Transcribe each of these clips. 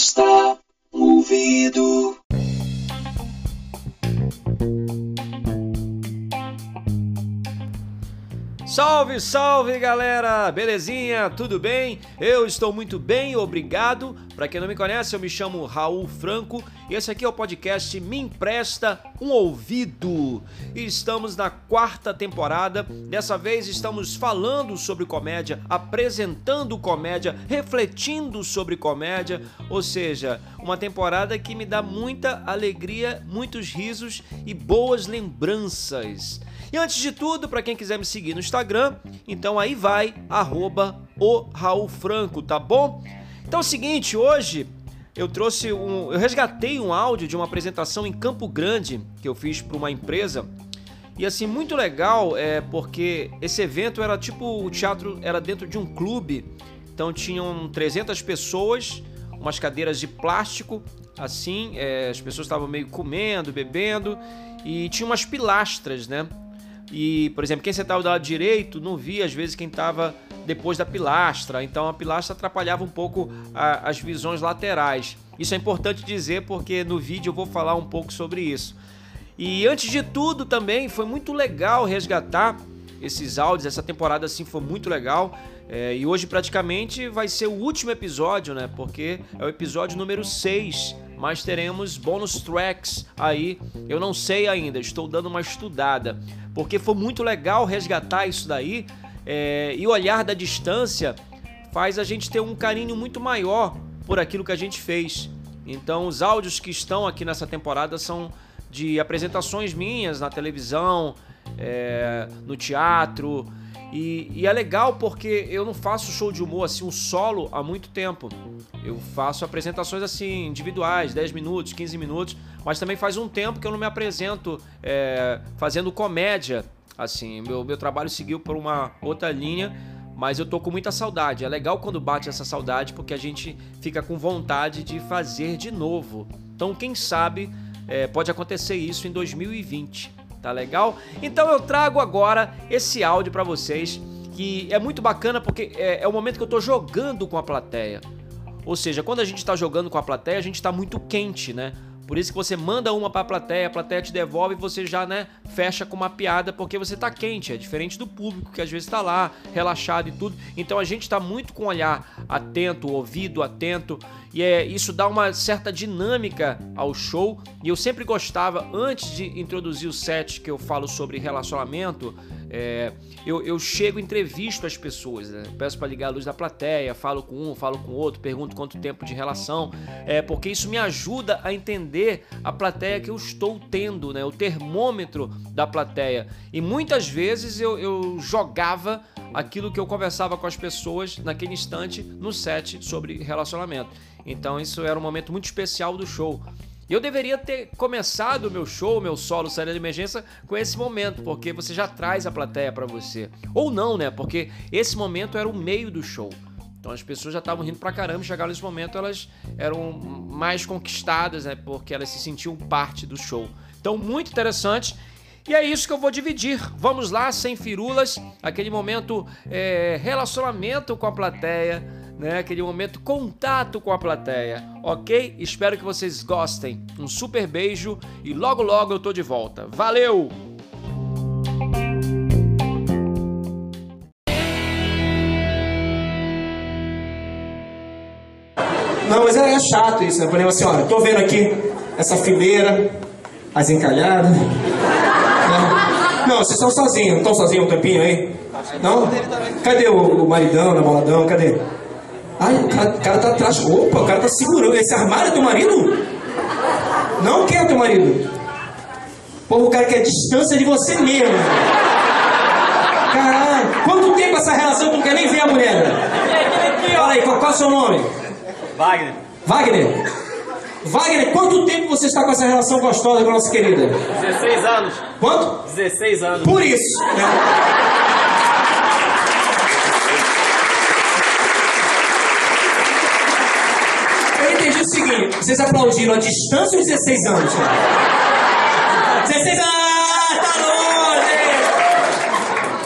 stop. Salve, salve galera! Belezinha? Tudo bem? Eu estou muito bem, obrigado. Para quem não me conhece, eu me chamo Raul Franco e esse aqui é o podcast Me Empresta um Ouvido. Estamos na quarta temporada. Dessa vez estamos falando sobre comédia, apresentando comédia, refletindo sobre comédia, ou seja, uma temporada que me dá muita alegria, muitos risos e boas lembranças. E antes de tudo, para quem quiser me seguir no Instagram, então aí vai, arroba o Raul Franco, tá bom? Então é o seguinte, hoje eu trouxe um. Eu resgatei um áudio de uma apresentação em Campo Grande que eu fiz para uma empresa. E assim, muito legal, é porque esse evento era tipo. O teatro era dentro de um clube. Então tinham 300 pessoas, umas cadeiras de plástico, assim. É, as pessoas estavam meio comendo, bebendo. E tinha umas pilastras, né? E, por exemplo, quem sentava do lado direito não via às vezes quem estava depois da pilastra, então a pilastra atrapalhava um pouco a, as visões laterais. Isso é importante dizer porque no vídeo eu vou falar um pouco sobre isso. E antes de tudo também foi muito legal resgatar esses áudios, essa temporada assim foi muito legal. É, e hoje praticamente vai ser o último episódio, né? Porque é o episódio número 6 mas teremos bônus tracks aí. Eu não sei ainda, estou dando uma estudada, porque foi muito legal resgatar isso daí é, e olhar da distância faz a gente ter um carinho muito maior por aquilo que a gente fez. Então, os áudios que estão aqui nessa temporada são de apresentações minhas na televisão, é, no teatro, e, e, é legal porque eu não faço show de humor assim, um solo há muito tempo. Eu faço apresentações assim, individuais, 10 minutos, 15 minutos, mas também faz um tempo que eu não me apresento é, fazendo comédia. Assim, meu, meu trabalho seguiu por uma outra linha, mas eu tô com muita saudade. É legal quando bate essa saudade porque a gente fica com vontade de fazer de novo. Então, quem sabe é, pode acontecer isso em 2020 tá legal? Então eu trago agora esse áudio para vocês que é muito bacana porque é, é, o momento que eu tô jogando com a plateia. Ou seja, quando a gente tá jogando com a plateia, a gente tá muito quente, né? Por isso que você manda uma para a plateia, a plateia te devolve e você já, né, fecha com uma piada porque você tá quente, é diferente do público que às vezes tá lá, relaxado e tudo. Então a gente tá muito com o olhar atento, ouvido atento, e é, isso dá uma certa dinâmica ao show. E eu sempre gostava, antes de introduzir o set que eu falo sobre relacionamento, é, eu, eu chego entrevisto as pessoas, né? peço para ligar a luz da plateia, falo com um, falo com outro, pergunto quanto tempo de relação, é, porque isso me ajuda a entender a plateia que eu estou tendo, né? o termômetro da plateia. E muitas vezes eu, eu jogava aquilo que eu conversava com as pessoas naquele instante no set sobre relacionamento. Então isso era um momento muito especial do show. Eu deveria ter começado o meu show, meu solo série de emergência com esse momento, porque você já traz a plateia para você. Ou não, né? Porque esse momento era o meio do show. Então as pessoas já estavam rindo pra caramba, chegaram nesse momento, elas eram mais conquistadas, né? Porque elas se sentiam parte do show. Então, muito interessante. E é isso que eu vou dividir. Vamos lá, sem firulas, aquele momento é, relacionamento com a plateia né? Aquele momento contato com a plateia, ok? Espero que vocês gostem. Um super beijo e logo logo eu tô de volta. Valeu! Não, mas é, é chato isso, né? Por exemplo, assim, olha, tô vendo aqui essa fileira, as encalhadas. Né? Não, vocês estão sozinhos, não estão sozinhos um tempinho aí? Não? Cadê o, o maridão, namoradão? Cadê? Ai, o cara, o cara tá atrás. Opa, o cara tá segurando. Esse armário é teu marido? Não quer teu marido. O cara quer distância de você mesmo. Caralho, quanto tempo essa relação tu não quer nem ver a mulher? Fala aí, qual, qual é o seu nome? Wagner. Wagner? Wagner, quanto tempo você está com essa relação gostosa com a nossa querida? 16 anos. Quanto? 16 anos. Por isso. Né? O seguinte, vocês aplaudiram a distância ou 16 anos? 16 anos, tá!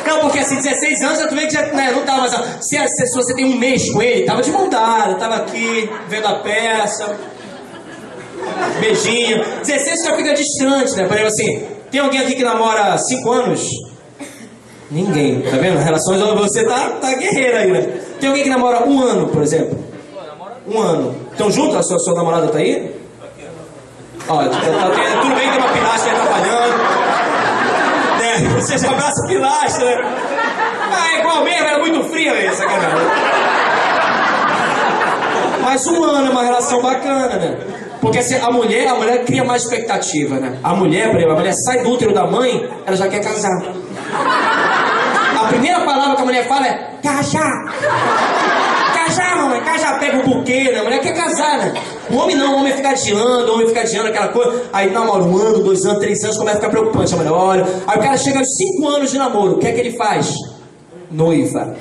Não, porque assim, 16 anos já vê que já né, não tava mais. Se, se, se você tem um mês com ele, tava de mão tava aqui, vendo a peça. Beijinho. 16 já fica distante, né? Por exemplo, assim, tem alguém aqui que namora 5 anos? Ninguém, tá vendo? Relações, você tá, tá guerreira aí, né? Tem alguém que namora um ano, por exemplo? Um ano. Estão juntos? A sua, sua namorada tá aí? Ó, tá, tá, tudo bem que tem uma pilastra atrapalhando. Né? Você já abraça a pilastra, né? Ah, é igual mesmo, era muito fria, velho, sacanagem. Mas um ano é uma relação bacana, né? Porque assim, a mulher, a mulher cria mais expectativa, né? A mulher, por exemplo, a mulher sai do útero da mãe, ela já quer casar. A primeira palavra que a mulher fala é casar. Casar, mamãe, casar, pega o buquê, né? A mulher quer casar, né? O homem não, o homem fica adiando, o homem fica adiando aquela coisa. Aí namora um ano, dois anos, três anos, começa a ficar preocupante. A mulher olha. Aí o cara chega aos cinco anos de namoro, o que é que ele faz? Noiva.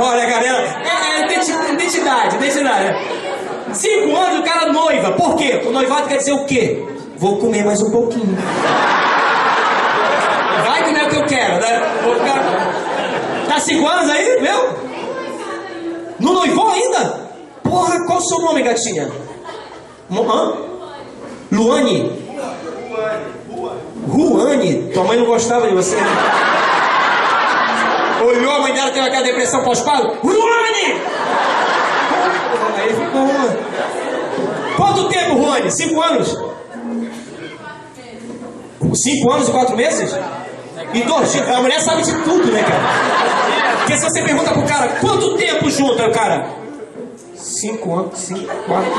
Olha, galera, é, é identi- identidade, identidade. Cinco anos o cara noiva. Por quê? O noivado quer dizer o quê? Vou comer mais um pouquinho. Vai é o que eu quero, né? Vou ficar... Tá cinco anos aí, viu? Não noivou ainda? Porra, qual o seu nome, gatinha? Hã? Luane? Ruane? Tua mãe não gostava de você, né? Olhou, a mãe dela teve aquela depressão pós-parto. Ruane! Aí ficou. Quanto tempo, Ruane? Cinco anos? Cinco anos e quatro meses? E dois dias. A mulher sabe de tudo, né, cara? Porque se você pergunta pro cara, quanto tempo junto? Aí o cara. Cinco anos, cinco, quatro.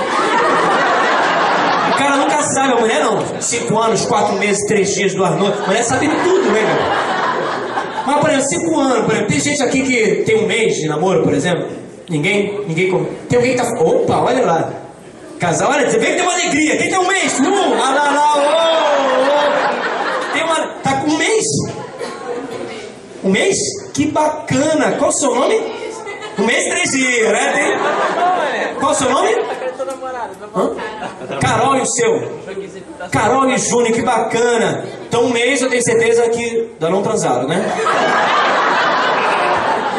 O cara nunca sabe, a mulher não. Cinco anos, quatro meses, três dias, duas noites. A mulher sabe tudo, né, cara? Mas, por exemplo, cinco anos, por exemplo, tem gente aqui que tem um mês de namoro, por exemplo. Ninguém, ninguém. Tem alguém que tá. Opa, olha lá. Casal, olha, você vê que tem uma alegria. Quem tem um mês? Um, ah lá, lá, ô, ô. Tem uma. Tá com um mês? Um mês? Que bacana. Qual o seu nome? Um mês, três dias, né? Tem... Qual o seu nome? Hã? Carol e o seu? Carol e Júnior, que bacana. Então, um mês eu tenho certeza que ainda não transaram, né?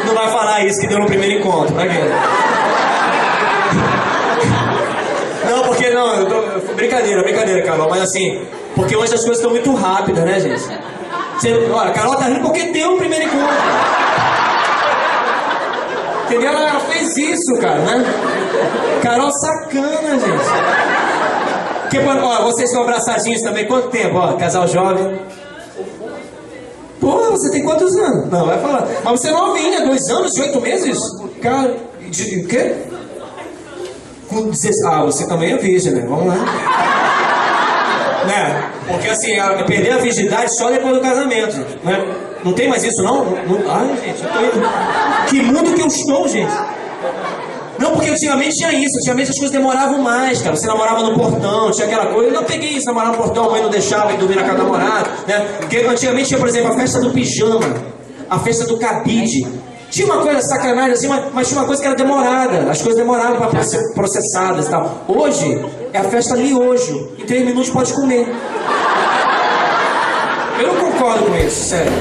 Não vai falar isso que deu no primeiro encontro, pra quê? Não, porque não, tô... brincadeira, brincadeira, Carol, mas assim, porque hoje as coisas estão muito rápidas, né, gente? Você, olha, a Carol tá rindo porque deu o primeiro encontro. Entendeu? Ela fez isso, cara, né? Carol sacana, gente. Porque, ó, vocês estão abraçadinhos também, quanto tempo, ó, casal jovem? Porra, você tem quantos anos? Não, vai falar. Mas você é novinha, dois anos e oito meses? Cara, de, o quê? Com 16. Ah, você também é virgem, né? Vamos lá. Né? Porque assim, perder a virgindade só depois do casamento, né? Não tem mais isso, não? não ai, gente, eu tô indo. Que mundo que eu estou, gente. Não, porque antigamente tinha isso, antigamente as coisas demoravam mais, cara. Você namorava no portão, tinha aquela coisa. Eu não peguei isso, namorar no portão, a mãe não deixava ir dormir na casa do namorado, né? Porque antigamente tinha, por exemplo, a festa do pijama, a festa do cabide. Tinha uma coisa sacanagem assim, mas, mas tinha uma coisa que era demorada. As coisas demoravam para ser processadas e tal. Hoje é a festa miojo. Em três minutos pode comer. Eu não concordo com isso, sério.